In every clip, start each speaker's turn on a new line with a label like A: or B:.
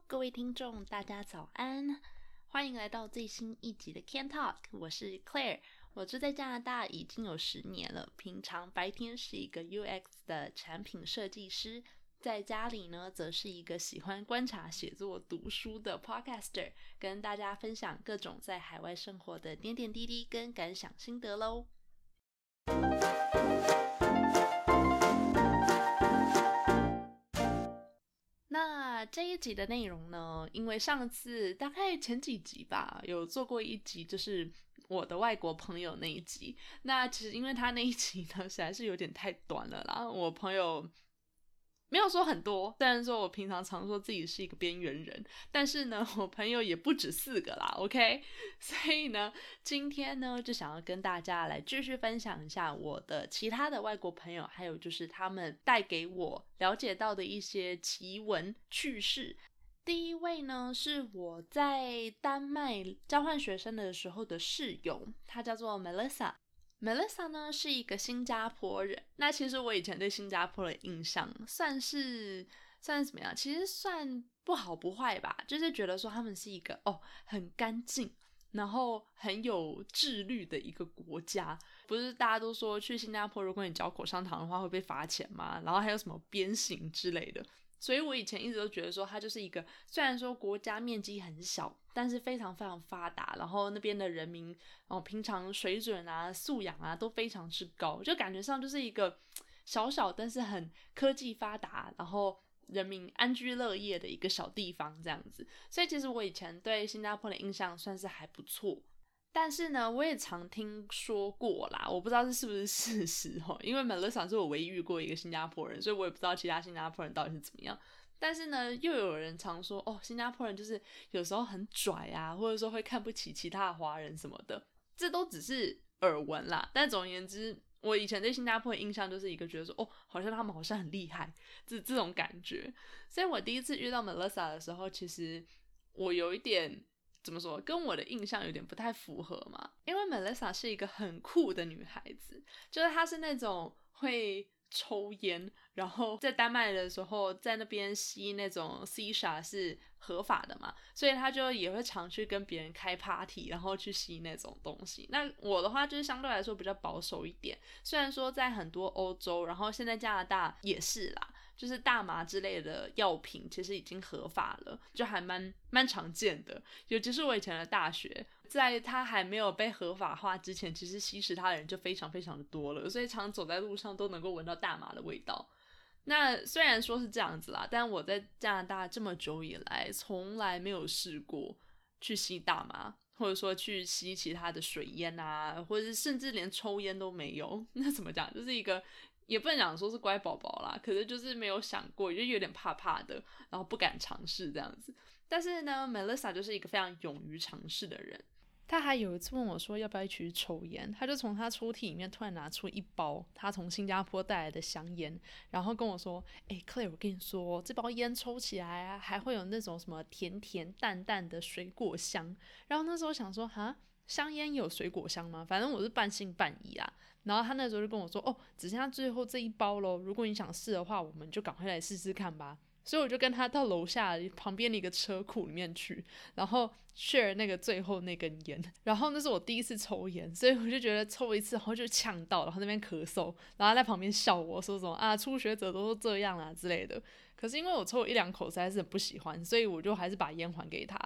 A: 各位听众，大家早安，欢迎来到最新一集的 Can Talk，我是 Claire，我住在加拿大已经有十年了，平常白天是一个 UX 的产品设计师，在家里呢，则是一个喜欢观察、写作、读书的 Podcaster，跟大家分享各种在海外生活的点点滴滴跟感想心得喽。这一集的内容呢？因为上次大概前几集吧，有做过一集，就是我的外国朋友那一集。那其实因为他那一集呢，实在是有点太短了然后，我朋友。没有说很多，虽然说我平常常说自己是一个边缘人，但是呢，我朋友也不止四个啦，OK？所以呢，今天呢，就想要跟大家来继续分享一下我的其他的外国朋友，还有就是他们带给我了解到的一些奇闻趣事。第一位呢，是我在丹麦交换学生的时候的室友，她叫做 Melissa。Melissa 呢是一个新加坡人。那其实我以前对新加坡的印象算是算是怎么样？其实算不好不坏吧。就是觉得说他们是一个哦很干净，然后很有自律的一个国家。不是大家都说去新加坡，如果你嚼口香糖的话会被罚钱吗？然后还有什么鞭刑之类的。所以我以前一直都觉得说，它就是一个虽然说国家面积很小，但是非常非常发达，然后那边的人民哦，平常水准啊、素养啊都非常之高，就感觉上就是一个小小但是很科技发达，然后人民安居乐业的一个小地方这样子。所以其实我以前对新加坡的印象算是还不错。但是呢，我也常听说过啦，我不知道这是不是事实哦。因为 Melissa 是我唯一遇过一个新加坡人，所以我也不知道其他新加坡人到底是怎么样。但是呢，又有人常说哦，新加坡人就是有时候很拽啊，或者说会看不起其他的华人什么的，这都只是耳闻啦。但总而言之，我以前对新加坡的印象就是一个觉得说哦，好像他们好像很厉害，这这种感觉。所以我第一次遇到 Melissa 的时候，其实我有一点。怎么说？跟我的印象有点不太符合嘛？因为 Melissa 是一个很酷的女孩子，就是她是那种会抽烟，然后在丹麦的时候，在那边吸那种 C 沙是合法的嘛，所以她就也会常去跟别人开 party，然后去吸那种东西。那我的话就是相对来说比较保守一点，虽然说在很多欧洲，然后现在加拿大也是啦。就是大麻之类的药品，其实已经合法了，就还蛮蛮常见的。尤其是我以前的大学，在它还没有被合法化之前，其实吸食它的人就非常非常的多了，所以常走在路上都能够闻到大麻的味道。那虽然说是这样子啦，但我在加拿大这么久以来，从来没有试过去吸大麻，或者说去吸其他的水烟啊，或者甚至连抽烟都没有。那怎么讲？就是一个。也不能讲说是乖宝宝啦，可是就是没有想过，就有点怕怕的，然后不敢尝试这样子。但是呢，Melissa 就是一个非常勇于尝试的人。他还有一次问我说要不要一起去抽烟，他就从他抽屉里面突然拿出一包他从新加坡带来的香烟，然后跟我说：“哎，Claire，我跟你说，这包烟抽起来啊，还会有那种什么甜甜淡淡的水果香。”然后那时候想说，哈。香烟有水果香吗？反正我是半信半疑啊。然后他那时候就跟我说：“哦，只剩下最后这一包喽，如果你想试的话，我们就赶快来试试看吧。”所以我就跟他到楼下旁边的一个车库里面去，然后 share 那个最后那根烟。然后那是我第一次抽烟，所以我就觉得抽一次然后就呛到，然后那边咳嗽，然后在旁边笑我说什么啊，初学者都是这样啊之类的。可是因为我抽了一两口实在是很不喜欢，所以我就还是把烟还给他。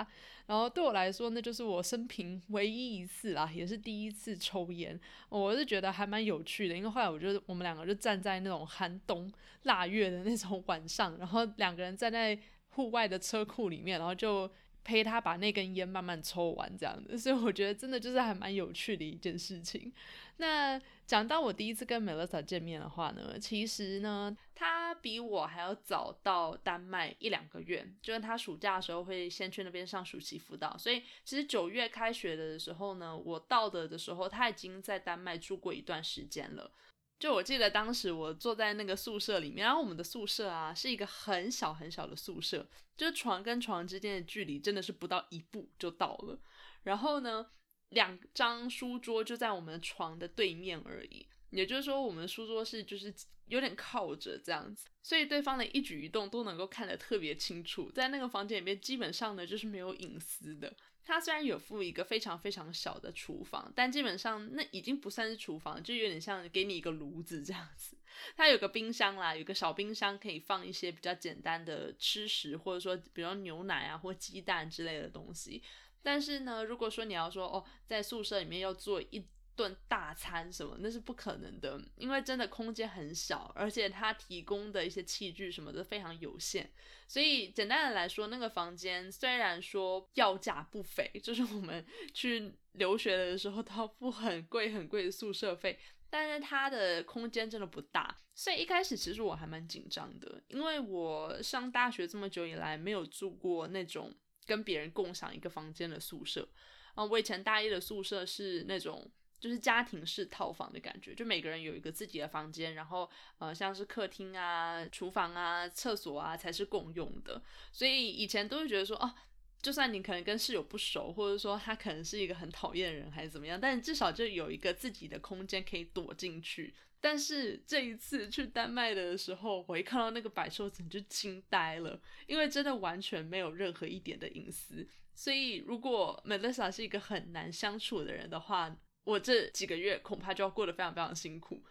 A: 然后对我来说，那就是我生平唯一一次啦，也是第一次抽烟。我是觉得还蛮有趣的，因为后来我就我们两个就站在那种寒冬腊月的那种 晚上，然后两个人站在户外的车库里面，然后就。陪他把那根烟慢慢抽完，这样子，所以我觉得真的就是还蛮有趣的一件事情。那讲到我第一次跟 Melissa 见面的话呢，其实呢，他比我还要早到丹麦一两个月，就是他暑假的时候会先去那边上暑期辅导，所以其实九月开学的时候呢，我到的的时候，他已经在丹麦住过一段时间了。就我记得当时我坐在那个宿舍里面，然后我们的宿舍啊是一个很小很小的宿舍，就是床跟床之间的距离真的是不到一步就到了。然后呢，两张书桌就在我们床的对面而已，也就是说我们书桌是就是有点靠着这样子，所以对方的一举一动都能够看得特别清楚。在那个房间里面，基本上呢就是没有隐私的。它虽然有附一个非常非常小的厨房，但基本上那已经不算是厨房，就有点像给你一个炉子这样子。它有个冰箱啦，有个小冰箱可以放一些比较简单的吃食，或者说比如牛奶啊或鸡蛋之类的东西。但是呢，如果说你要说哦，在宿舍里面要做一顿大餐什么，那是不可能的，因为真的空间很小，而且它提供的一些器具什么的非常有限。所以简单的来说，那个房间虽然说要价不菲，就是我们去留学的时候都要付很贵很贵的宿舍费，但是它的空间真的不大。所以一开始其实我还蛮紧张的，因为我上大学这么久以来没有住过那种跟别人共享一个房间的宿舍。啊，我以前大一的宿舍是那种。就是家庭式套房的感觉，就每个人有一个自己的房间，然后呃，像是客厅啊、厨房啊、厕所啊才是共用的。所以以前都会觉得说，哦，就算你可能跟室友不熟，或者说他可能是一个很讨厌的人还是怎么样，但至少就有一个自己的空间可以躲进去。但是这一次去丹麦的时候，我一看到那个百兽城就惊呆了，因为真的完全没有任何一点的隐私。所以如果 Melissa 是一个很难相处的人的话，我这几个月恐怕就要过得非常非常辛苦，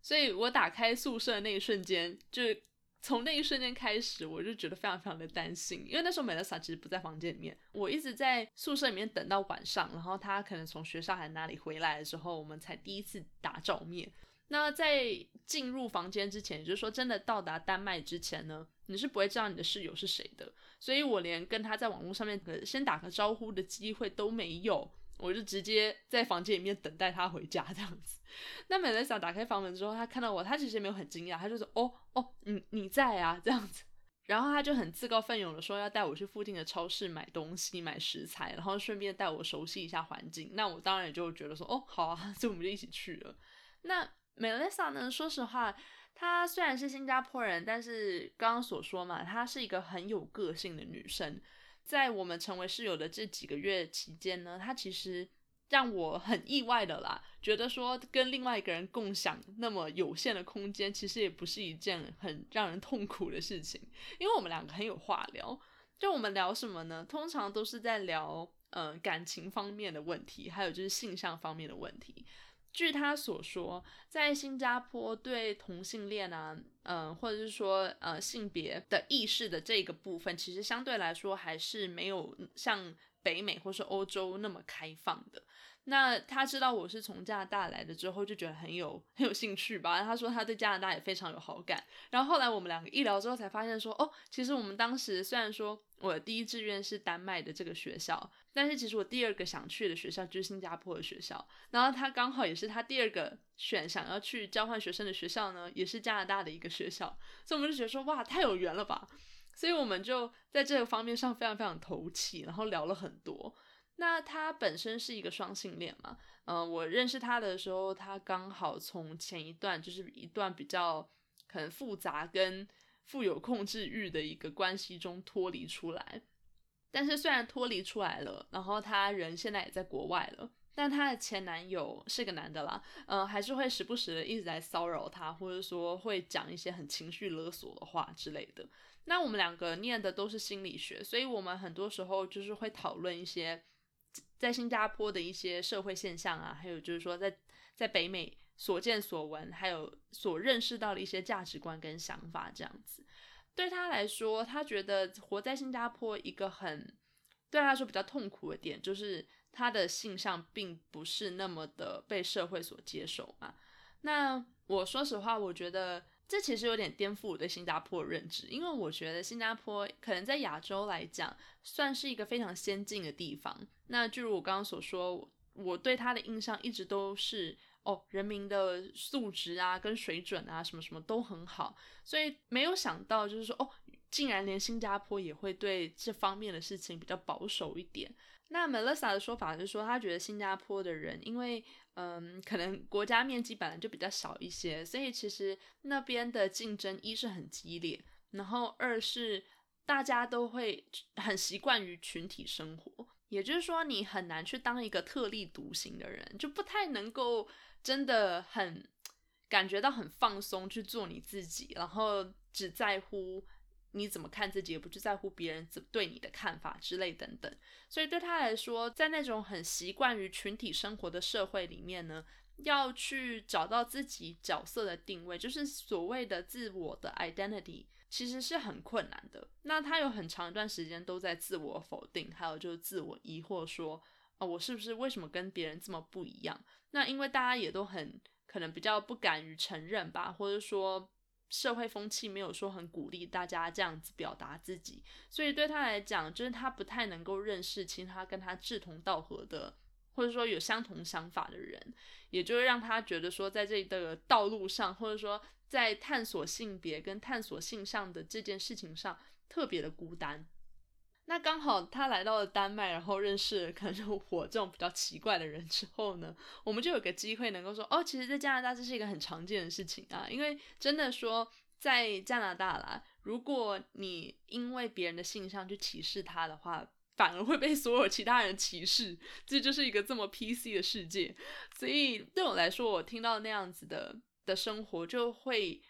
A: 所以我打开宿舍的那一瞬间，就从那一瞬间开始，我就觉得非常非常的担心，因为那时候美乐莎其实不在房间里面，我一直在宿舍里面等到晚上，然后他可能从学校还哪里回来的时候，我们才第一次打照面。那在进入房间之前，也就是说真的到达丹麦之前呢，你是不会知道你的室友是谁的，所以我连跟他在网络上面先打个招呼的机会都没有。我就直接在房间里面等待他回家这样子。那美乐莎打开房门之后，他看到我，他其实也没有很惊讶，他就说：“哦哦，你你在啊？”这样子。然后他就很自告奋勇的说要带我去附近的超市买东西、买食材，然后顺便带我熟悉一下环境。那我当然也就觉得说：“哦，好啊，所以我们就一起去了。”那美乐莎呢？说实话，她虽然是新加坡人，但是刚刚所说嘛，她是一个很有个性的女生。在我们成为室友的这几个月期间呢，他其实让我很意外的啦，觉得说跟另外一个人共享那么有限的空间，其实也不是一件很让人痛苦的事情，因为我们两个很有话聊。就我们聊什么呢？通常都是在聊呃感情方面的问题，还有就是性向方面的问题。据他所说，在新加坡对同性恋啊，嗯，或者是说呃性别的意识的这个部分，其实相对来说还是没有像北美或是欧洲那么开放的。那他知道我是从加拿大来的之后，就觉得很有 很有兴趣吧。他说他对加拿大也非常有好感。然后后来我们两个一聊之后，才发现说，哦，其实我们当时虽然说我的第一志愿是丹麦的这个学校，但是其实我第二个想去的学校就是新加坡的学校。然后他刚好也是他第二个选想要去交换学生的学校呢，也是加拿大的一个学校。所以我们就觉得说，哇，太有缘了吧。所以我们就在这个方面上非常非常投契，然后聊了很多。那他本身是一个双性恋嘛？嗯，我认识他的时候，他刚好从前一段就是一段比较很复杂跟富有控制欲的一个关系中脱离出来。但是虽然脱离出来了，然后他人现在也在国外了，但她的前男友是个男的啦，嗯，还是会时不时的一直在骚扰她，或者说会讲一些很情绪勒索的话之类的。那我们两个念的都是心理学，所以我们很多时候就是会讨论一些。在新加坡的一些社会现象啊，还有就是说，在在北美所见所闻，还有所认识到的一些价值观跟想法，这样子，对他来说，他觉得活在新加坡一个很对他来说比较痛苦的点，就是他的性向并不是那么的被社会所接受嘛。那我说实话，我觉得。这其实有点颠覆我对新加坡的认知，因为我觉得新加坡可能在亚洲来讲算是一个非常先进的地方。那就如我刚刚所说，我对他的印象一直都是哦，人民的素质啊、跟水准啊什么什么都很好，所以没有想到就是说哦，竟然连新加坡也会对这方面的事情比较保守一点。那 Melissa 的说法是说，他觉得新加坡的人因为。嗯，可能国家面积本来就比较小一些，所以其实那边的竞争一是很激烈，然后二是大家都会很习惯于群体生活，也就是说你很难去当一个特立独行的人，就不太能够真的很感觉到很放松去做你自己，然后只在乎你怎么看自己，也不去在乎别人怎对你的看法之类等等。所以对他来说，在那种很习惯于群体生活的社会里面呢，要去找到自己角色的定位，就是所谓的自我的 identity，其实是很困难的。那他有很长一段时间都在自我否定，还有就是自我疑惑，说啊，我是不是为什么跟别人这么不一样？那因为大家也都很。可能比较不敢于承认吧，或者说社会风气没有说很鼓励大家这样子表达自己，所以对他来讲，就是他不太能够认识其他跟他志同道合的，或者说有相同想法的人，也就会让他觉得说，在这个道路上，或者说在探索性别跟探索性上的这件事情上，特别的孤单。那刚好他来到了丹麦，然后认识可能就我这种比较奇怪的人之后呢，我们就有个机会能够说，哦，其实，在加拿大这是一个很常见的事情啊。因为真的说，在加拿大啦，如果你因为别人的性向去歧视他的话，反而会被所有其他人歧视。这就是一个这么 PC 的世界。所以对我来说，我听到那样子的的生活就会。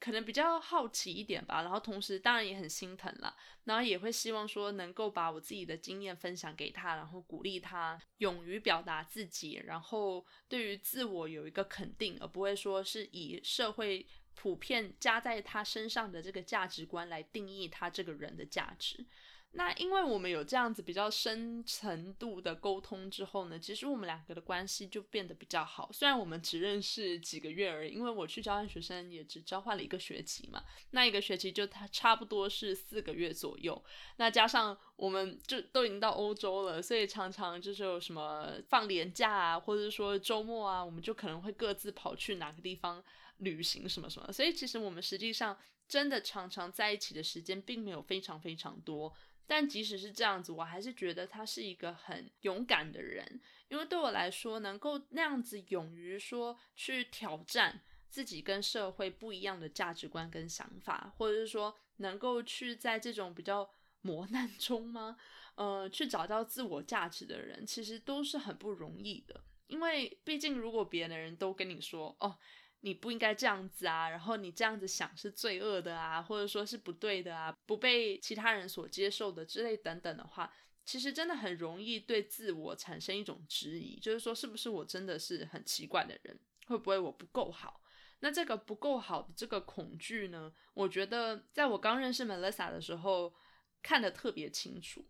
A: 可能比较好奇一点吧，然后同时当然也很心疼了，然后也会希望说能够把我自己的经验分享给他，然后鼓励他勇于表达自己，然后对于自我有一个肯定，而不会说是以社会普遍加在他身上的这个价值观来定义他这个人的价值。那因为我们有这样子比较深程度的沟通之后呢，其实我们两个的关系就变得比较好。虽然我们只认识几个月而已，因为我去交换学生也只交换了一个学期嘛，那一个学期就他差不多是四个月左右。那加上我们就都已经到欧洲了，所以常常就是有什么放年假啊，或者说周末啊，我们就可能会各自跑去哪个地方旅行什么什么。所以其实我们实际上真的常常在一起的时间并没有非常非常多。但即使是这样子，我还是觉得他是一个很勇敢的人，因为对我来说，能够那样子勇于说去挑战自己跟社会不一样的价值观跟想法，或者是说能够去在这种比较磨难中吗？呃，去找到自我价值的人，其实都是很不容易的，因为毕竟如果别的人都跟你说，哦。你不应该这样子啊，然后你这样子想是罪恶的啊，或者说是不对的啊，不被其他人所接受的之类等等的话，其实真的很容易对自我产生一种质疑，就是说是不是我真的是很奇怪的人，会不会我不够好？那这个不够好的这个恐惧呢，我觉得在我刚认识 Melissa 的时候看得特别清楚。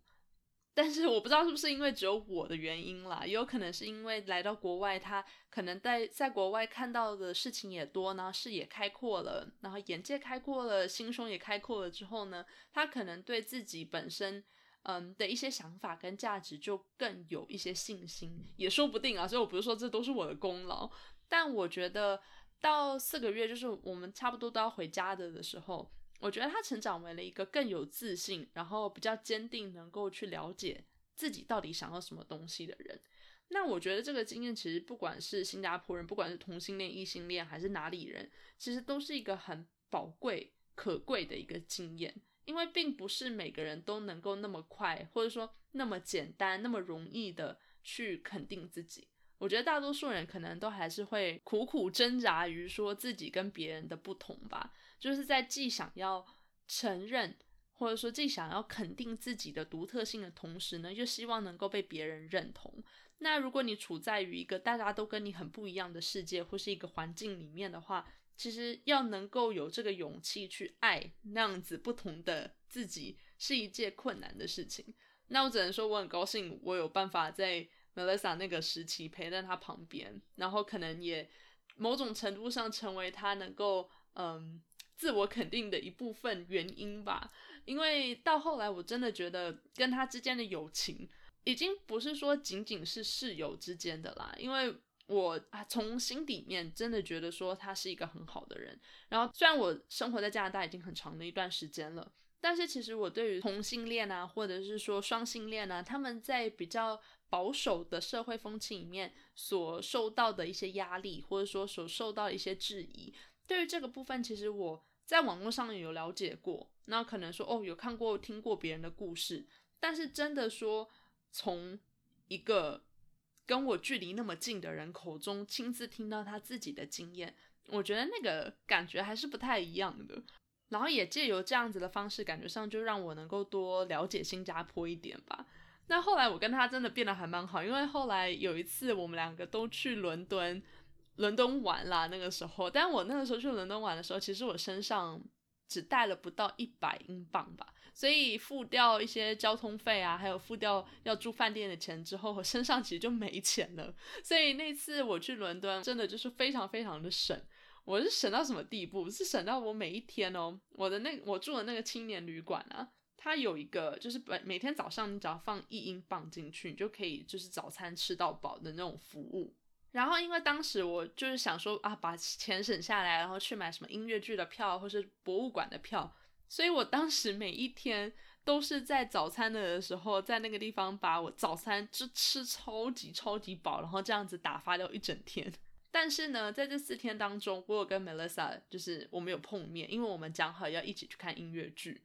A: 但是我不知道是不是因为只有我的原因啦，也有可能是因为来到国外，他可能在在国外看到的事情也多，然后视野开阔了，然后眼界开阔了，心胸也开阔了之后呢，他可能对自己本身嗯的一些想法跟价值就更有一些信心，也说不定啊。所以我不是说这都是我的功劳，但我觉得到四个月，就是我们差不多都要回家的的时候。我觉得他成长为了一个更有自信，然后比较坚定，能够去了解自己到底想要什么东西的人。那我觉得这个经验其实不管是新加坡人，不管是同性恋、异性恋，还是哪里人，其实都是一个很宝贵、可贵的一个经验。因为并不是每个人都能够那么快，或者说那么简单、那么容易的去肯定自己。我觉得大多数人可能都还是会苦苦挣扎于说自己跟别人的不同吧。就是在既想要承认，或者说既想要肯定自己的独特性的同时呢，又希望能够被别人认同。那如果你处在于一个大家都跟你很不一样的世界或是一个环境里面的话，其实要能够有这个勇气去爱那样子不同的自己，是一件困难的事情。那我只能说，我很高兴我有办法在 Melissa 那个时期陪在他旁边，然后可能也某种程度上成为他能够嗯。自我肯定的一部分原因吧，因为到后来我真的觉得跟他之间的友情已经不是说仅仅是室友之间的啦，因为我啊从心里面真的觉得说他是一个很好的人。然后虽然我生活在加拿大已经很长的一段时间了，但是其实我对于同性恋啊，或者是说双性恋啊，他们在比较保守的社会风气里面所受到的一些压力，或者说所受到的一些质疑，对于这个部分，其实我。在网络上有了解过，那可能说哦，有看过、听过别人的故事，但是真的说从一个跟我距离那么近的人口中亲自听到他自己的经验，我觉得那个感觉还是不太一样的。然后也借由这样子的方式，感觉上就让我能够多了解新加坡一点吧。那后来我跟他真的变得还蛮好，因为后来有一次我们两个都去伦敦，伦敦玩啦。那个时候，但我那个时候去伦敦玩的时候，其实我身上只带了不到一百英镑吧，所以付掉一些交通费啊，还有付掉要住饭店的钱之后，我身上其实就没钱了。所以那次我去伦敦，真的就是非常非常的省。我是省到什么地步？是省到我每一天哦，我的那我住的那个青年旅馆啊，它有一个就是每每天早上你只要放一英镑进去，你就可以就是早餐吃到饱的那种服务。然后因为当时我就是想说啊，把钱省下来，然后去买什么音乐剧的票或是博物馆的票，所以我当时每一天都是在早餐的时候在那个地方把我早餐就吃超级超级饱，然后这样子打发掉一整天。但是呢，在这四天当中，我有跟 Melissa，就是我们有碰面，因为我们讲好要一起去看音乐剧。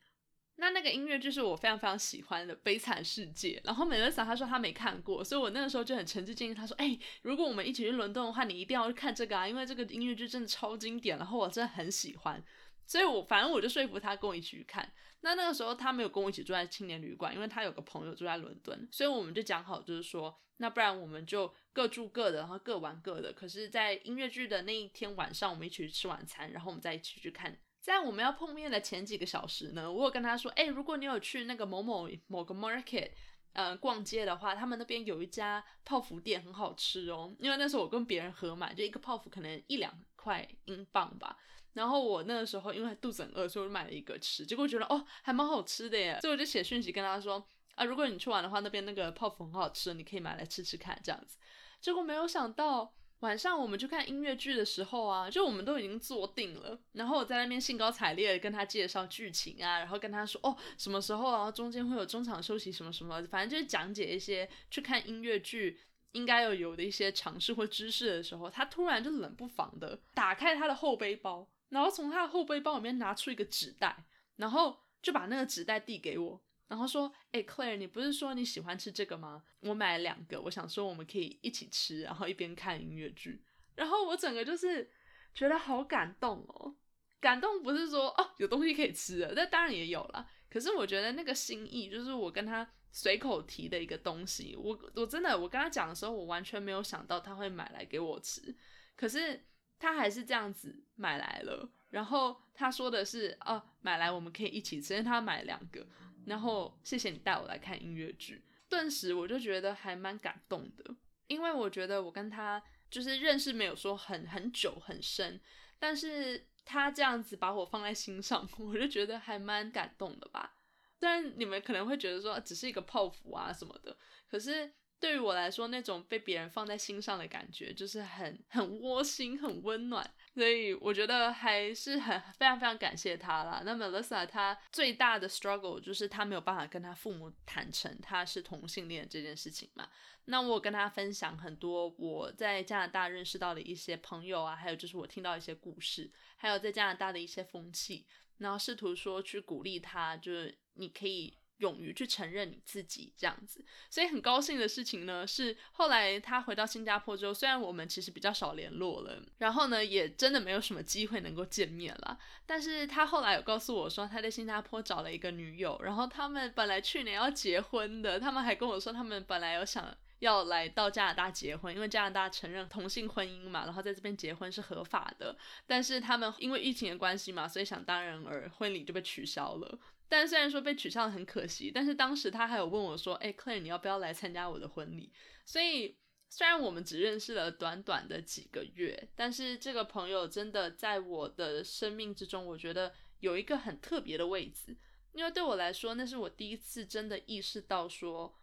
A: 那那个音乐剧是我非常非常喜欢的《悲惨世界》，然后 Melissa 她说她没看过，所以我那个时候就很诚挚建议她说：“哎，如果我们一起去伦敦的话，你一定要去看这个啊，因为这个音乐剧真的超经典，然后我真的很喜欢。”所以，我反正我就说服他跟我一起去看。那那个时候他没有跟我一起住在青年旅馆，因为他有个朋友住在伦敦，所以我们就讲好，就是说，那不然我们就各住各的，然后各玩各的。可是，在音乐剧的那一天晚上，我们一起去吃晚餐，然后我们再一起去看。在我们要碰面的前几个小时呢，我有跟他说，哎，如果你有去那个某某某个 market，呃，逛街的话，他们那边有一家泡芙店很好吃哦。因为那时候我跟别人合买，就一个泡芙可能一两块英镑吧。然后我那个时候因为肚子很饿，所以我就买了一个吃，结果觉得哦还蛮好吃的耶，所以我就写讯息跟他说啊，如果你去玩的话，那边那个泡芙很好吃，你可以买来吃吃看这样子。结果没有想到晚上我们去看音乐剧的时候啊，就我们都已经坐定了，然后我在那边兴高采烈的跟他介绍剧情啊，然后跟他说哦什么时候然后中间会有中场休息什么什么，反正就是讲解一些去看音乐剧应该要有的一些常识或知识的时候，他突然就冷不防的打开他的后背包。然后从他的后背包里面拿出一个纸袋，然后就把那个纸袋递给我，然后说：“哎，Claire，你不是说你喜欢吃这个吗？我买了两个，我想说我们可以一起吃，然后一边看音乐剧。”然后我整个就是觉得好感动哦，感动不是说哦有东西可以吃的，那当然也有了。可是我觉得那个心意，就是我跟他随口提的一个东西，我我真的我跟他讲的时候，我完全没有想到他会买来给我吃，可是。他还是这样子买来了，然后他说的是哦，买来我们可以一起吃，他买两个，然后谢谢你带我来看音乐剧，顿时我就觉得还蛮感动的，因为我觉得我跟他就是认识没有说很很久很深，但是他这样子把我放在心上，我就觉得还蛮感动的吧。虽然你们可能会觉得说只是一个泡芙啊什么的，可是。对于我来说，那种被别人放在心上的感觉，就是很很窝心、很温暖，所以我觉得还是很非常非常感谢他啦。那 Melissa 她最大的 struggle 就是她没有办法跟她父母坦诚她是同性恋这件事情嘛。那我跟她分享很多我在加拿大认识到的一些朋友啊，还有就是我听到一些故事，还有在加拿大的一些风气，然后试图说去鼓励她，就是你可以。勇于去承认你自己这样子，所以很高兴的事情呢，是后来他回到新加坡之后，虽然我们其实比较少联络了，然后呢，也真的没有什么机会能够见面了。但是他后来有告诉我说，他在新加坡找了一个女友，然后他们本来去年要结婚的，他们还跟我说，他们本来有想要来到加拿大结婚，因为加拿大承认同性婚姻嘛，然后在这边结婚是合法的。但是他们因为疫情的关系嘛，所以想当然而婚礼就被取消了。但虽然说被取消很可惜，但是当时他还有问我说：“哎，Clare，你要不要来参加我的婚礼？”所以虽然我们只认识了短短的几个月，但是这个朋友真的在我的生命之中，我觉得有一个很特别的位置。因为对我来说，那是我第一次真的意识到说，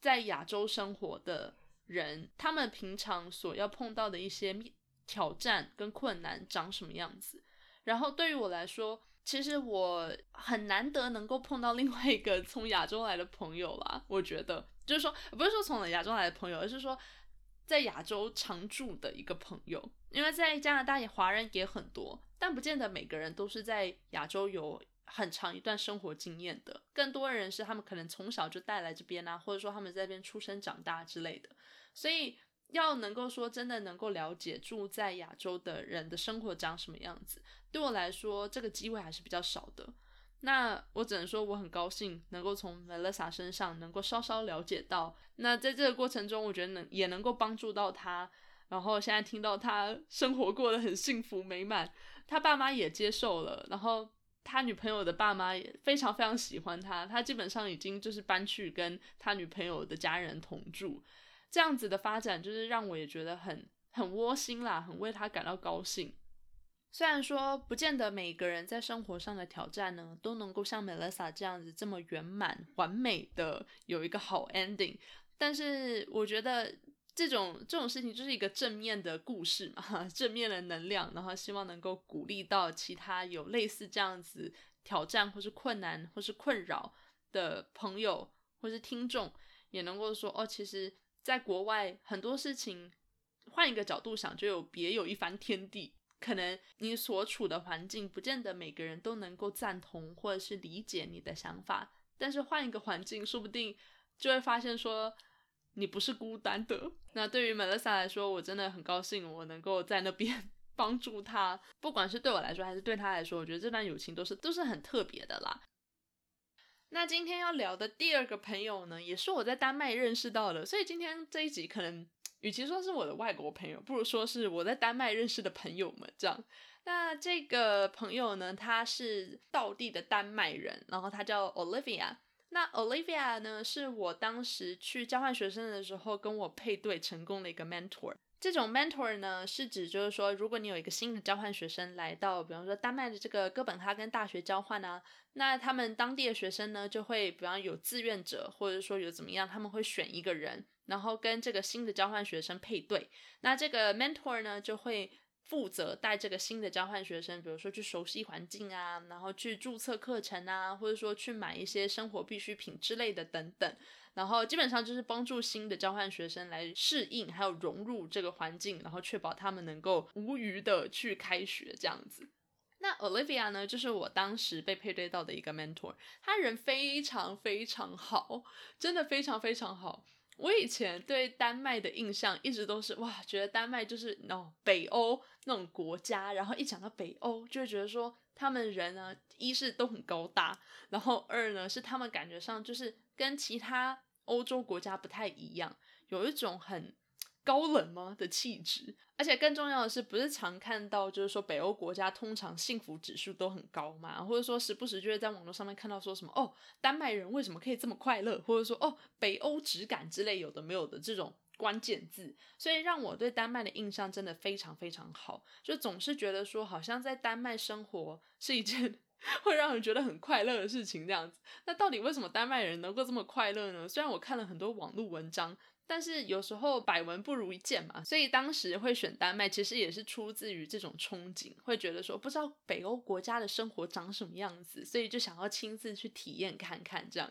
A: 在亚洲生活的人，他们平常所要碰到的一些挑战跟困难长什么样子。然后对于我来说，其实我很难得能够碰到另外一个从亚洲来的朋友啦。我觉得就是说，不是说从亚洲来的朋友，而是说在亚洲常住的一个朋友。因为在加拿大也华人也很多，但不见得每个人都是在亚洲有很长一段生活经验的。更多人是他们可能从小就带来这边啊，或者说他们在这边出生长大之类的。所以要能够说真的能够了解住在亚洲的人的生活长什么样子，对我来说这个机会还是比较少的。那我只能说我很高兴能够从 Melissa 身上能够稍稍了解到。那在这个过程中，我觉得能也能够帮助到他。然后现在听到他生活过得很幸福美满，他爸妈也接受了，然后他女朋友的爸妈也非常非常喜欢他。他基本上已经就是搬去跟他女朋友的家人同住。这样子的发展，就是让我也觉得很很窝心啦，很为他感到高兴。虽然说不见得每个人在生活上的挑战呢都能够像 Melissa 这样子这么圆满完美的有一个好 ending，但是我觉得这种这种事情就是一个正面的故事嘛，正面的能量，然后希望能够鼓励到其他有类似这样子挑战或是困难或是困扰的朋友或是听众，也能够说哦，其实在国外很多事情换一个角度想，就有别有一番天地。可能你所处的环境不见得每个人都能够赞同或者是理解你的想法，但是换一个环境，说不定就会发现说你不是孤单的。那对于 Melissa 来说，我真的很高兴我能够在那边 帮助他，不管是对我来说还是对他来说，我觉得这段友情都是都是很特别的啦。那今天要聊的第二个朋友呢，也是我在丹麦认识到的，所以今天这一集可能。与其说是我的外国朋友，不如说是我在丹麦认识的朋友们。这样，那这个朋友呢，他是道地的丹麦人，然后他叫 Olivia。那 Olivia 呢，是我当时去交换学生的时候跟我配对成功的一个 mentor。这种 mentor 呢，是指就是说，如果你有一个新的交换学生来到，比方说丹麦的这个哥本哈根大学交换啊，那他们当地的学生呢，就会比方有志愿者，或者说有怎么样，他们会选一个人。然后跟这个新的交换学生配对，那这个 mentor 呢就会负责带这个新的交换学生，比如说去熟悉环境啊，然后去注册课程啊，或者说去买一些生活必需品之类的等等。然后基本上就是帮助新的交换学生来适应还有融入这个环境，然后确保他们能够无余的去开学这样子。那 Olivia 呢，就是我当时被配对到的一个 mentor，他人非常非常好，真的非常非常好。我以前对丹麦的印象一直都是哇，觉得丹麦就是哦北欧那种国家，然后一讲到北欧，就会觉得说他们人呢，一是都很高大，然后二呢是他们感觉上就是跟其他欧洲国家不太一样，有一种很。高冷吗？的气质，而且更重要的是，不是常看到就是说北欧国家通常幸福指数都很高嘛，或者说时不时就会在网络上面看到说什么哦，丹麦人为什么可以这么快乐，或者说哦，北欧质感之类有的没有的这种关键字，所以让我对丹麦的印象真的非常非常好，就总是觉得说好像在丹麦生活是一件会让人觉得很快乐的事情这样子。那到底为什么丹麦人能够这么快乐呢？虽然我看了很多网络文章。但是有时候百闻不如一见嘛，所以当时会选丹麦，其实也是出自于这种憧憬，会觉得说不知道北欧国家的生活长什么样子，所以就想要亲自去体验看看这样。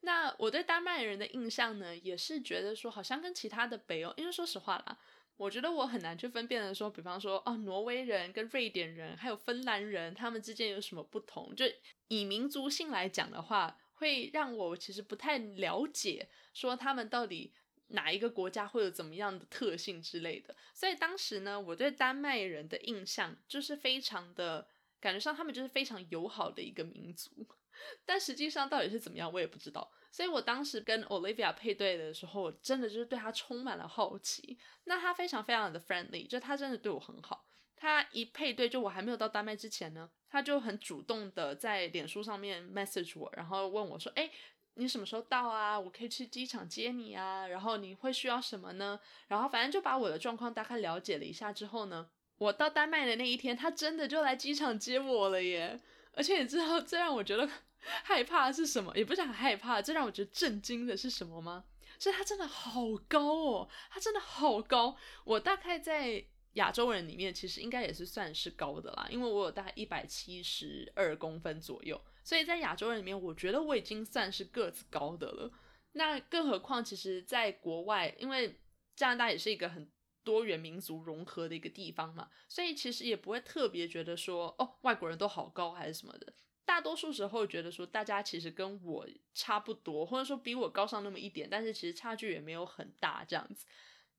A: 那我对丹麦人的印象呢，也是觉得说好像跟其他的北欧，因为说实话啦，我觉得我很难去分辨的说，比方说哦，挪威人跟瑞典人还有芬兰人，他们之间有什么不同？就以民族性来讲的话，会让我其实不太了解说他们到底。哪一个国家会有怎么样的特性之类的？所以当时呢，我对丹麦人的印象就是非常的感觉上，他们就是非常友好的一个民族。但实际上到底是怎么样，我也不知道。所以我当时跟 Olivia 配对的时候，我真的就是对他充满了好奇。那他非常非常的 friendly，就他真的对我很好。他一配对，就我还没有到丹麦之前呢，他就很主动的在脸书上面 message 我，然后问我说：“哎。”你什么时候到啊？我可以去机场接你啊。然后你会需要什么呢？然后反正就把我的状况大概了解了一下之后呢，我到丹麦的那一天，他真的就来机场接我了耶！而且你知道这让我觉得 害怕是什么？也不是很害怕，这让我觉得震惊的是什么吗？是他真的好高哦，他真的好高。我大概在亚洲人里面，其实应该也是算是高的啦，因为我有大概一百七十二公分左右。所以在亚洲人里面，我觉得我已经算是个子高的了。那更何况，其实在国外，因为加拿大也是一个很多元民族融合的一个地方嘛，所以其实也不会特别觉得说，哦，外国人都好高还是什么的。大多数时候觉得说，大家其实跟我差不多，或者说比我高上那么一点，但是其实差距也没有很大这样子。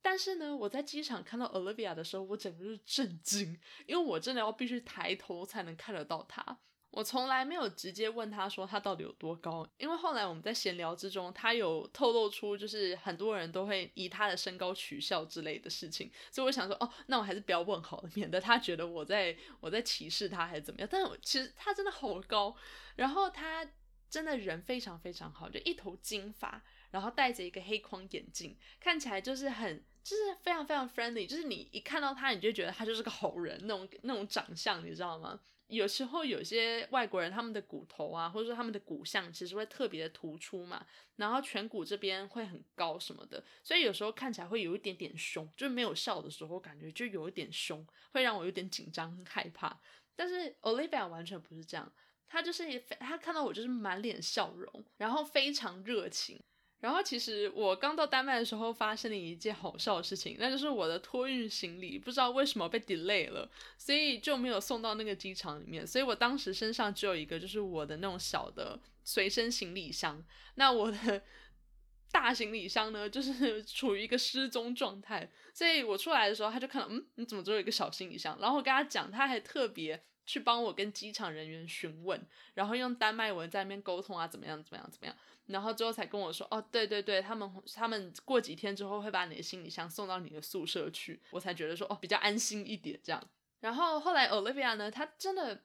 A: 但是呢，我在机场看到 Olivia 的时候，我整个就是震惊，因为我真的要必须抬头才能看得到她。我从来没有直接问他说他到底有多高，因为后来我们在闲聊之中，他有透露出就是很多人都会以他的身高取笑之类的事情，所以我想说哦，那我还是不要问好了，免得他觉得我在我在歧视他还是怎么样。但是其实他真的好高，然后他真的人非常非常好，就一头金发，然后戴着一个黑框眼镜，看起来就是很就是非常非常 friendly，就是你一看到他，你就觉得他就是个好人那种那种长相，你知道吗？有时候有些外国人他们的骨头啊，或者说他们的骨相其实会特别的突出嘛，然后颧骨这边会很高什么的，所以有时候看起来会有一点点凶，就没有笑的时候感觉就有一点凶，会让我有点紧张害怕。但是 Olivia 完全不是这样，她就是她看到我就是满脸笑容，然后非常热情。然后其实我刚到丹麦的时候，发生了一件好笑的事情，那就是我的托运行李不知道为什么被 delay 了，所以就没有送到那个机场里面。所以我当时身上只有一个，就是我的那种小的随身行李箱。那我的 大行李箱呢，就是 处于一个失踪状态。所以我出来的时候，他就看到，嗯，你怎么只有一个小行李箱？然后我跟他讲，他还特别去帮我跟机场人员询问，然后用丹麦文在那边沟通啊，怎么样，怎么样，怎么样。然后之后才跟我说，哦，对对对，他们他们过几天之后会把你的行李箱送到你的宿舍去，我才觉得说，哦，比较安心一点这样。然后后来 Olivia 呢，她真的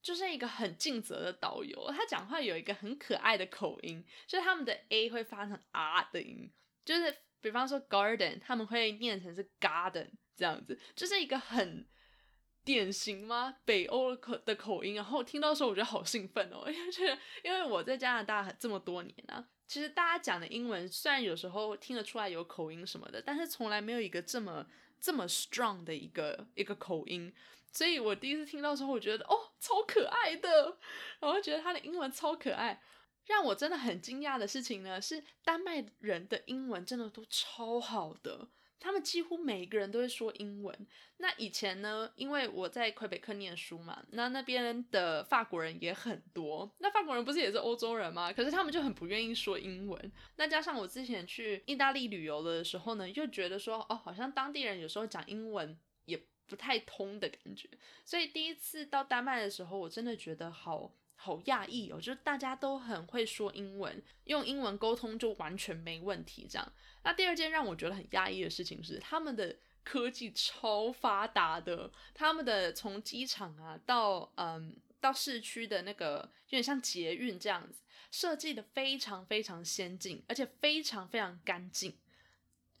A: 就是一个很尽责的导游，她讲话有一个很可爱的口音，就是他们的 A 会发成 R 的音，就是比方说 garden，他们会念成是 garden 这样子，就是一个很。典型吗？北欧口的口音，然后听到时候我觉得好兴奋哦，因 为因为我在加拿大这么多年啊，其实大家讲的英文虽然有时候听得出来有口音什么的，但是从来没有一个这么这么 strong 的一个一个口音，所以我第一次听到时候，我觉得哦超可爱的，然后觉得他的英文超可爱。让我真的很惊讶的事情呢，是丹麦人的英文真的都超好的。他们几乎每一个人都会说英文。那以前呢，因为我在魁北克念书嘛，那那边的法国人也很多。那法国人不是也是欧洲人吗？可是他们就很不愿意说英文。那加上我之前去意大利旅游的时候呢，又觉得说，哦，好像当地人有时候讲英文也不太通的感觉。所以第一次到丹麦的时候，我真的觉得好。好讶异哦，就是大家都很会说英文，用英文沟通就完全没问题。这样，那第二件让我觉得很讶异的事情是，他们的科技超发达的，他们的从机场啊到嗯到市区的那个有点像捷运这样子，设计的非常非常先进，而且非常非常干净。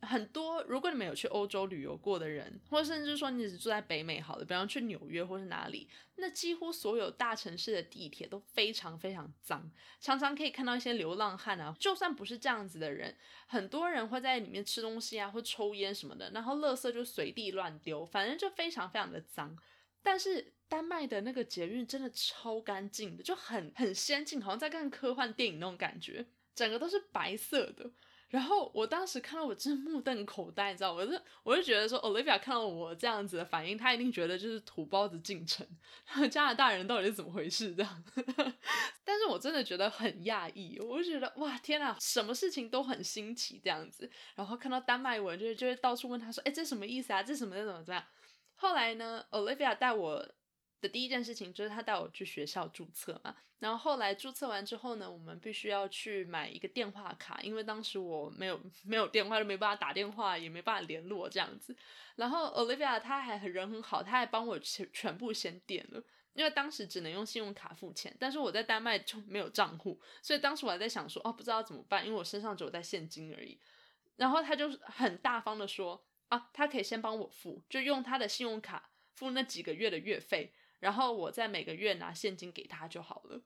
A: 很多，如果你们有去欧洲旅游过的人，或者甚至说你只住在北美，好的，比方去纽约或是哪里，那几乎所有大城市的地铁都非常非常脏，常常可以看到一些流浪汉啊。就算不是这样子的人，很多人会在里面吃东西啊，或抽烟什么的，然后垃圾就随地乱丢，反正就非常非常的脏。但是丹麦的那个捷运真的超干净的，就很很先进，好像在看科幻电影那种感觉，整个都是白色的。然后我当时看到我真的目瞪口呆，你知道，我就我就觉得说，Olivia 看到我这样子的反应，她一定觉得就是土包子进城，加拿大人到底是怎么回事这样。但是我真的觉得很讶异，我就觉得哇天呐，什么事情都很新奇这样子。然后看到丹麦文，就就会到处问他说，哎，这什么意思啊？这什么怎么怎么样？后来呢，Olivia 带我。的第一件事情就是他带我去学校注册嘛，然后后来注册完之后呢，我们必须要去买一个电话卡，因为当时我没有 没有电话，就没办法打电话，也没办法联络这样子。然后 Olivia 她还很人很好，她还帮我全全部先垫了，因为当时只能用信用卡付钱，但是我在丹麦就没有账户，所以当时我还在想说，哦，不知道怎么办，因为我身上只有带现金而已。然后他就很大方的说，啊，他可以先帮我付，就用他的信用卡付那几个月的月费。然后我再每个月拿现金给他就好了。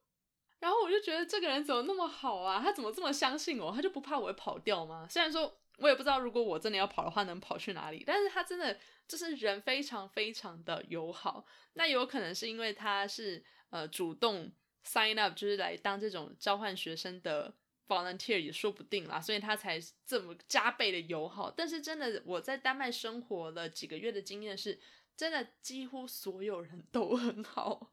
A: 然后我就觉得这个人怎么那么好啊？他怎么这么相信我？他就不怕我会跑掉吗？虽然说我也不知道，如果我真的要跑的话，能跑去哪里？但是他真的就是人非常非常的友好。那有可能是因为他是呃主动 sign up，就是来当这种交换学生的 volunteer 也说不定啦，所以他才这么加倍的友好。但是真的我在丹麦生活了几个月的经验是。真的几乎所有人都很好，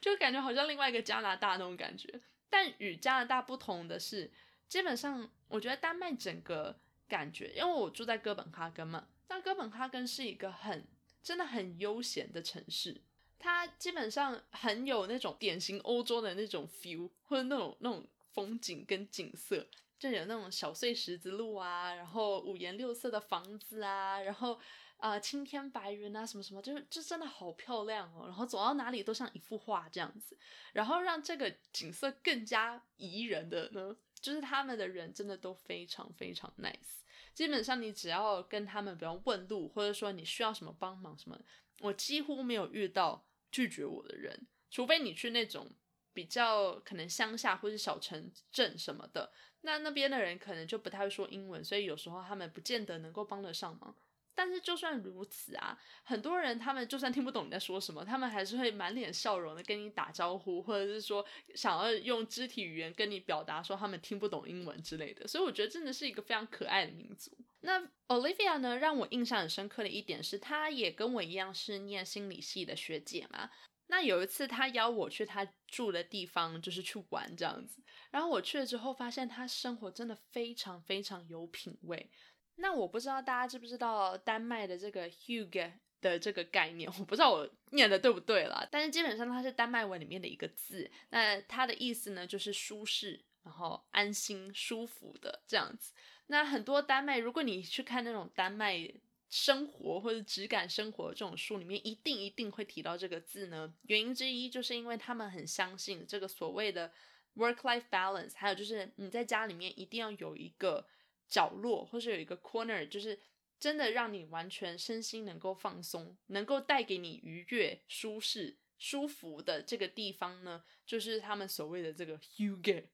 A: 就感觉好像另外一个加拿大那种感觉。但与加拿大不同的是，基本上我觉得丹麦整个感觉，因为我住在哥本哈根嘛，但哥本哈根是一个很真的很悠闲的城市，它基本上很有那种典型欧洲的那种 feel 或者那种那种风景跟景色，就有那种小碎石子路啊，然后五颜六色的房子啊，然后啊青天白云啊什么什么，就是就真的好漂亮哦，然后走到哪里都像一幅画这样子，然后让这个景色更加宜人的呢。就是他们的人真的都非常非常 nice，基本上你只要跟他们，比方问路，或者说你需要什么帮忙什么，我几乎没有遇到拒绝我的人，除非你去那种比较可能乡下或是小城镇什么的，那那边的人可能就不太会说英文，所以有时候他们不见得能够帮得上忙。但是就算如此啊，很多人他们就算听不懂你在说什么，他们还是会满脸笑容的跟你打招呼，或者是说想要用肢体语言跟你表达说他们听不懂英文之类的。所以我觉得真的是一个非常可爱的民族。那 Olivia 呢，让我印象很深刻的一点是，她也跟我一样是念心理系的学姐嘛。那有一次她邀我去她住的地方，就是去玩这样子。然后我去了之后，发现她生活真的非常非常有品味。那我不知道大家知不知道丹麦的这个 “hug” 的这个概念，我不知道我念的对不对啦，但是基本上它是丹麦文里面的一个字，那它的意思呢就是舒适，然后安心、舒服的这样子。那很多丹麦，如果你去看那种丹麦生活或者质感生活这种书里面，一定一定会提到这个字呢。原因之一就是因为他们很相信这个所谓的 work-life balance，还有就是你在家里面一定要有一个。角落，或是有一个 corner，就是真的让你完全身心能够放松，能够带给你愉悦、舒适、舒服的这个地方呢，就是他们所谓的这个 Hugo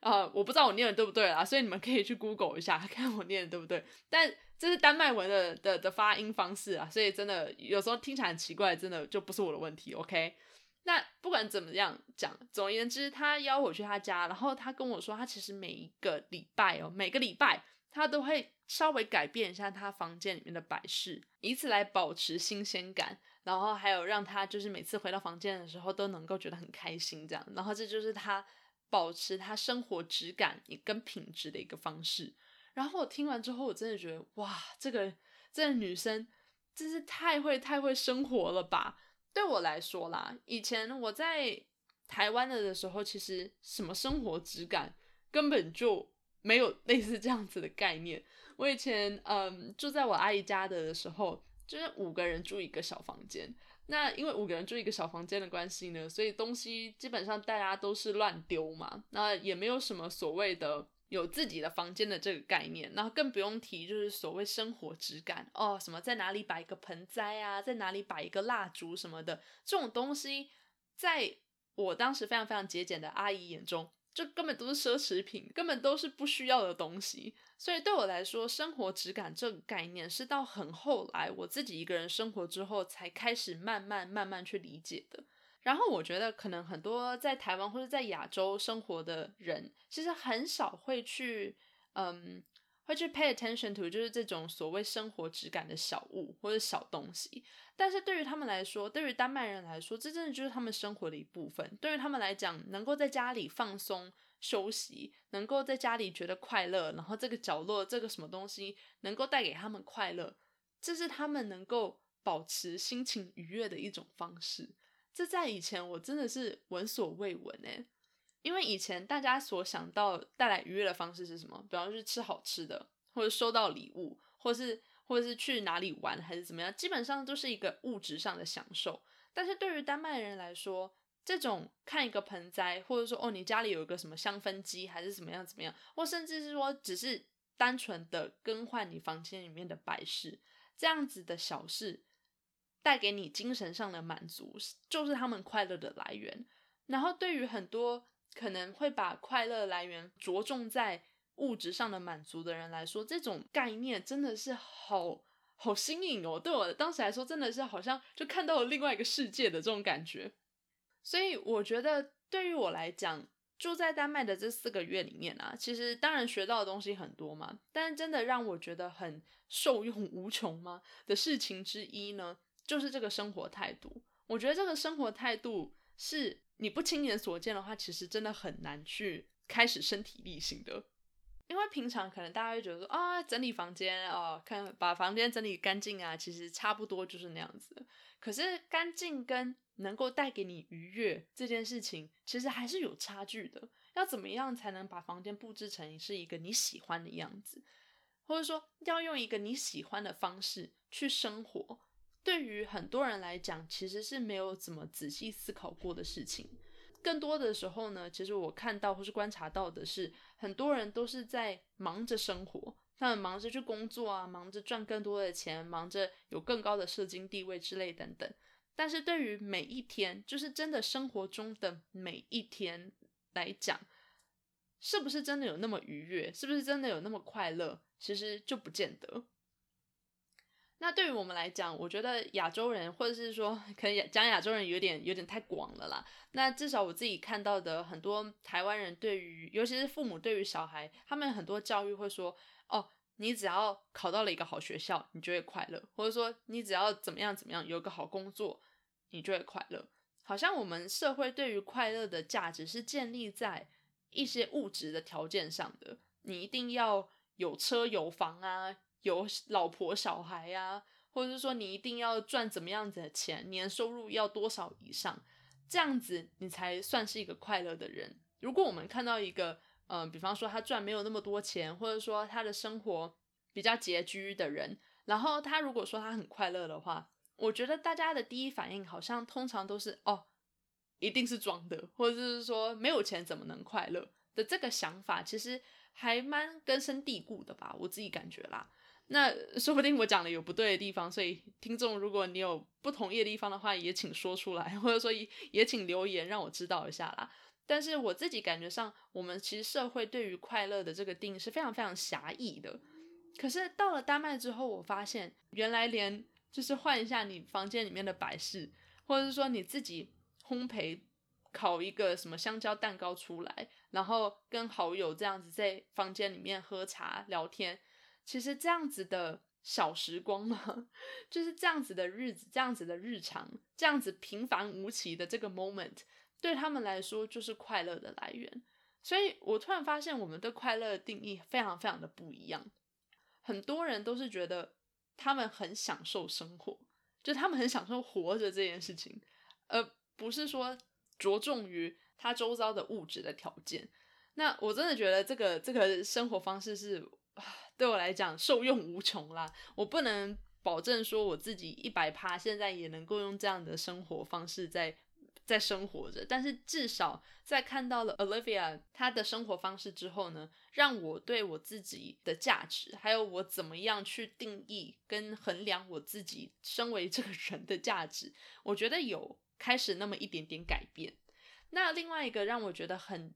A: 啊，我不知道我念的对不对啦，所以你们可以去 Google 一下，看我念的对不对。但这是丹麦文的的的发音方式啊，所以真的有时候听起来很奇怪，真的就不是我的问题。OK，那不管怎么样讲，总而言之，他邀我去他家，然后他跟我说，他其实每一个礼拜哦，每个礼拜。他都会稍微改变一下他房间里面的摆饰，以此来保持新鲜感，然后还有让他就是每次回到房间的时候都能够觉得很开心，这样，然后这就是他保持他生活质感跟品质的一个方式。然后我听完之后，我真的觉得哇，这个这个女生真是太会太会生活了吧？对我来说啦，以前我在台湾的的时候，其实什么生活质感根本就。没有类似这样子的概念。我以前嗯住在我阿姨家的时候，就是五个人住一个小房间。那因为五个人住一个小房间的关系呢，所以东西基本上大家都是乱丢嘛。那也没有什么所谓的有自己的房间的这个概念。然后更不用提就是所谓生活质感哦，什么在哪里摆一个盆栽啊，在哪里摆一个蜡烛什么的这种东西，在我当时非常非常节俭的阿姨眼中。就根本都是奢侈品，根本都是不需要的东西。所以对我来说，生活质感这个概念是到很后来我自己一个人生活之后才开始慢慢慢慢去理解的。然后我觉得可能很多在台湾或者在亚洲生活的人，其实很少会去嗯会去 pay attention to 就是这种所谓生活质感的小物或者小东西。但是对于他们来说，对于丹麦人来说，这真的就是他们生活的一部分。对于他们来讲，能够在家里放松休息，能够在家里觉得快乐，然后这个角落这个什么东西能够带给他们快乐，这是他们能够保持心情愉悦的一种方式。这在以前我真的是闻所未闻诶，因为以前大家所想到带来愉悦的方式是什么？比方是吃好吃的，或者收到礼物，或是。或者是去哪里玩还是怎么样，基本上都是一个物质上的享受。但是对于丹麦人来说，这种看一个盆栽，或者说哦你家里有一个什么香氛机，还是怎么样怎么样，或甚至是说只是单纯的更换你房间里面的摆饰，这样子的小事，带给你精神上的满足，就是他们快乐的来源。然后对于很多可能会把快乐来源着重在。物质上的满足的人来说，这种概念真的是好好新颖哦！对我当时来说，真的是好像就看到了另外一个世界的这种感觉。所以我觉得，对于我来讲，住在丹麦的这四个月里面啊，其实当然学到的东西很多嘛，但真的让我觉得很受用无穷吗的事情之一呢，就是这个生活态度。我觉得这个生活态度是你不亲眼所见的话，其实真的很难去开始身体力行的。因为平常可能大家会觉得说啊，整理房间哦，看把房间整理干净啊，其实差不多就是那样子。可是干净跟能够带给你愉悦这件事情，其实还是有差距的。要怎么样才能把房间布置成是一个你喜欢的样子，或者说要用一个你喜欢的方式去生活？对于很多人来讲，其实是没有怎么仔细思考过的事情。更多的时候呢，其实我看到或是观察到的是，很多人都是在忙着生活，他们忙着去工作啊，忙着赚更多的钱，忙着有更高的社经地位之类等等。但是对于每一天，就是真的生活中的每一天来讲，是不是真的有那么愉悦？是不是真的有那么快乐？其实就不见得。那对于我们来讲，我觉得亚洲人，或者是说，可能讲亚洲人有点有点太广了啦。那至少我自己看到的很多台湾人，对于尤其是父母对于小孩，他们很多教育会说：哦，你只要考到了一个好学校，你就会快乐；或者说，你只要怎么样怎么样，有个好工作，你就会快乐。好像我们社会对于快乐的价值是建立在一些物质的条件上的，你一定要有车有房啊。有老婆小孩呀，或者是说你一定要赚怎么样子的钱，年收入要多少以上，这样子你才算是一个快乐的人。如果我们看到一个，嗯，比方说他赚没有那么多钱，或者说他的生活比较拮据的人，然后他如果说他很快乐的话，我觉得大家的第一反应好像通常都是哦，一定是装的，或者是说没有钱怎么能快乐的这个想法，其实还蛮根深蒂固的吧，我自己感觉啦。那说不定我讲的有不对的地方，所以听众如果你有不同意的地方的话，也请说出来，或者说也请留言让我知道一下啦。但是我自己感觉上，我们其实社会对于快乐的这个定义是非常非常狭义的。可是到了丹麦之后，我发现原来连就是换一下你房间里面的摆饰，或者是说你自己烘焙烤一个什么香蕉蛋糕出来，然后跟好友这样子在房间里面喝茶聊天。其实这样子的小时光嘛，就是这样子的日子，这样子的日常，这样子平凡无奇的这个 moment，对他们来说就是快乐的来源。所以我突然发现，我们对快乐的定义非常非常的不一样。很多人都是觉得他们很享受生活，就他们很享受活着这件事情，而不是说着重于他周遭的物质的条件。那我真的觉得这个这个生活方式是。对我来讲受用无穷啦，我不能保证说我自己一百趴现在也能够用这样的生活方式在在生活着，但是至少在看到了 Olivia 她的生活方式之后呢，让我对我自己的价值，还有我怎么样去定义跟衡量我自己身为这个人的价值，我觉得有开始那么一点点改变。那另外一个让我觉得很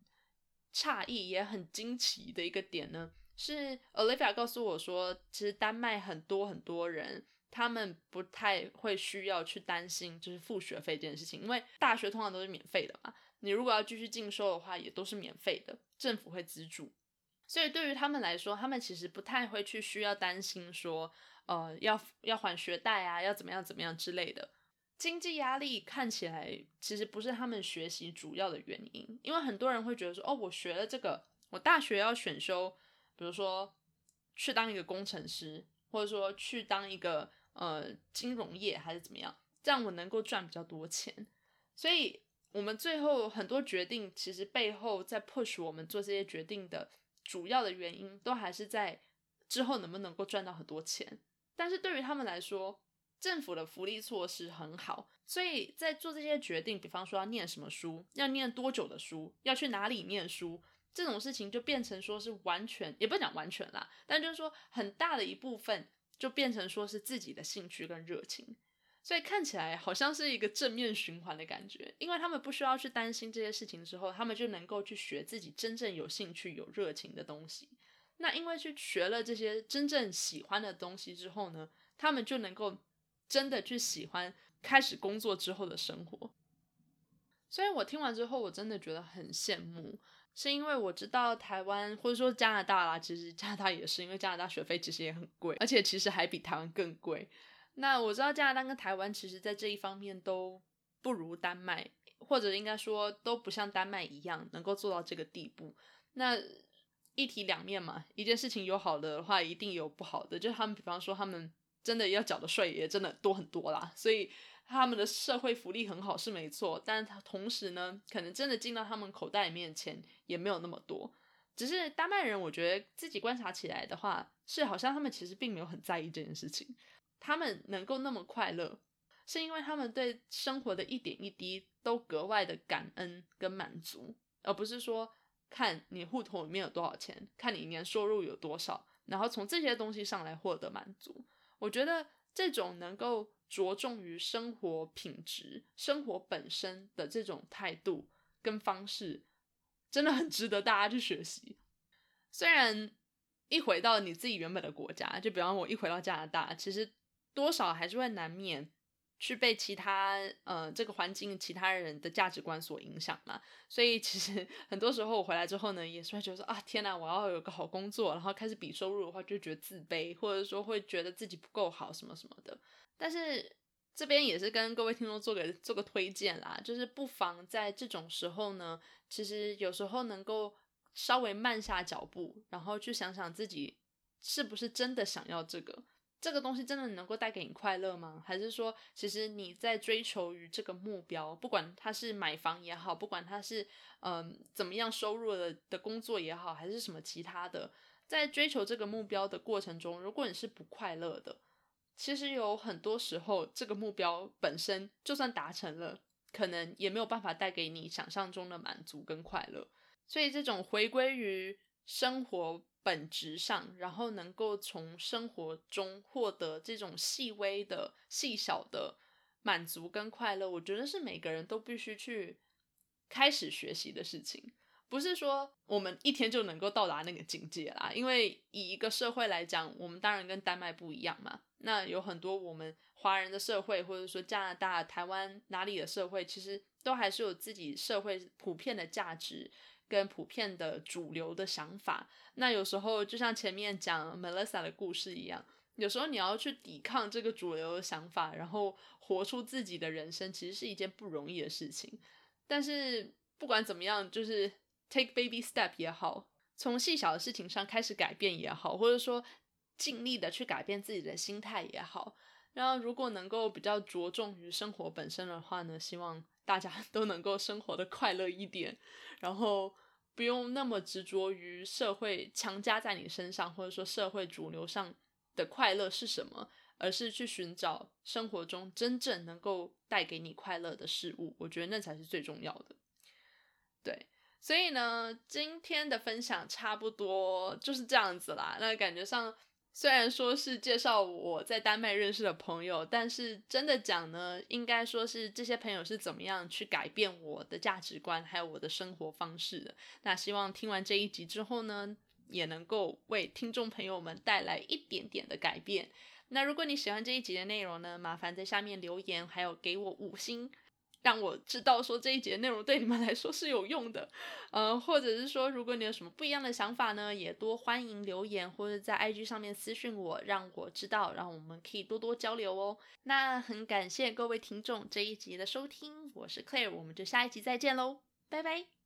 A: 诧异也很惊奇的一个点呢？是 Olivia 告诉我说，其实丹麦很多很多人，他们不太会需要去担心就是付学费这件事情，因为大学通常都是免费的嘛。你如果要继续进修的话，也都是免费的，政府会资助。所以对于他们来说，他们其实不太会去需要担心说，呃，要要还学贷啊，要怎么样怎么样之类的。经济压力看起来其实不是他们学习主要的原因，因为很多人会觉得说，哦，我学了这个，我大学要选修。比如说，去当一个工程师，或者说去当一个呃金融业，还是怎么样，这样我能够赚比较多钱。所以，我们最后很多决定，其实背后在 push 我们做这些决定的主要的原因，都还是在之后能不能够赚到很多钱。但是对于他们来说，政府的福利措施很好，所以在做这些决定，比方说要念什么书，要念多久的书，要去哪里念书。这种事情就变成说是完全，也不讲完全啦，但就是说很大的一部分就变成说是自己的兴趣跟热情，所以看起来好像是一个正面循环的感觉，因为他们不需要去担心这些事情之后，他们就能够去学自己真正有兴趣、有热情的东西。那因为去学了这些真正喜欢的东西之后呢，他们就能够真的去喜欢开始工作之后的生活。所以我听完之后，我真的觉得很羡慕。是因为我知道台湾或者说加拿大啦，其实加拿大也是，因为加拿大学费其实也很贵，而且其实还比台湾更贵。那我知道加拿大跟台湾其实在这一方面都不如丹麦，或者应该说都不像丹麦一样能够做到这个地步。那一体两面嘛，一件事情有好的话，一定有不好的。就他们，比方说，他们真的要缴的税也真的多很多啦，所以他们的社会福利很好是没错，但他同时呢，可能真的进到他们口袋里面的钱也没有那么多。只是丹麦人，我觉得自己观察起来的话，是好像他们其实并没有很在意这件事情。他们能够那么快乐，是因为他们对生活的一点一滴都格外的感恩跟满足，而不是说。看你户头里面有多少钱，看你年收入有多少，然后从这些东西上来获得满足。我觉得这种能够着重于生活品质、生活本身的这种态度跟方式，真的很值得大家去学习。虽然一回到你自己原本的国家，就比方我一回到加拿大，其实多少还是会难免。去被其他呃这个环境其他人的价值观所影响嘛，所以其实 很多时候我回来之后呢，也是会觉得说啊天哪，我要有个好工作，然后开始比收入的话，就觉得自卑，或者说会觉得自己不够好什么什么的。但是这边也是跟各位听众做个做个推荐啦，就是不妨在这种时候呢，其实有时候能够稍微慢下脚步，然后去想想自己是不是真的想要这个。这个东西真的能够带给你快乐吗？还是说，其实你在追求于这个目标，不管他是买房也好，不管他是嗯怎么样收入的的工作也好，还是什么其他的，在追求这个目标的过程中，如果你是不快乐的，其实有很多时候，这个目标本身就算达成了，可能也没有办法带给你想象中的满足跟快乐。所以，这种回归于生活。本质上，然后能够从生活中获得这种细微的、细小的满足跟快乐，我觉得是每个人都必须去开始学习的事情。不是说我们一天就能够到达那个境界啦，因为以一个社会来讲，我们当然跟丹麦不一样嘛。那有很多我们华人的社会，或者说加拿大、台湾哪里的社会，其实都还是有自己社会普遍的价值。跟普遍的主流的想法，那有时候就像前面讲 Melissa 的故事一样，有时候你要去抵抗这个主流的想法，然后活出自己的人生，其实是一件不容易的事情。但是不管怎么样，就是 take baby step 也好，从细小的事情上开始改变也好，或者说尽力的去改变自己的心态也好，然后如果能够比较着重于生活本身的话呢，希望。大家 都能够生活的快乐一点，然后不用那么执着于社会强加在你身上，或者说社会主流上的快乐是什么，而是去寻找生活中真正能够带给你快乐的事物。我觉得那才是最重要的。对，所以呢，今天的分享差不多就是这样子啦。那感觉上。虽然说是介绍我在丹麦认识的朋友，但是真的讲呢，应该说是这些朋友是怎么样去改变我的价值观，还有我的生活方式的。那希望听完这一集之后呢，也能够为听众朋友们带来一点点的改变。那如果你喜欢这一集的内容呢，麻烦在下面留言，还有给我五星。让我知道说这一节内容对你们来说是有用的，呃，或者是说如果你有什么不一样的想法呢，也多欢迎留言或者在 IG 上面私信我，让我知道，让我们可以多多交流哦。那很感谢各位听众这一集的收听，我是 Claire，我们就下一集再见喽，拜拜。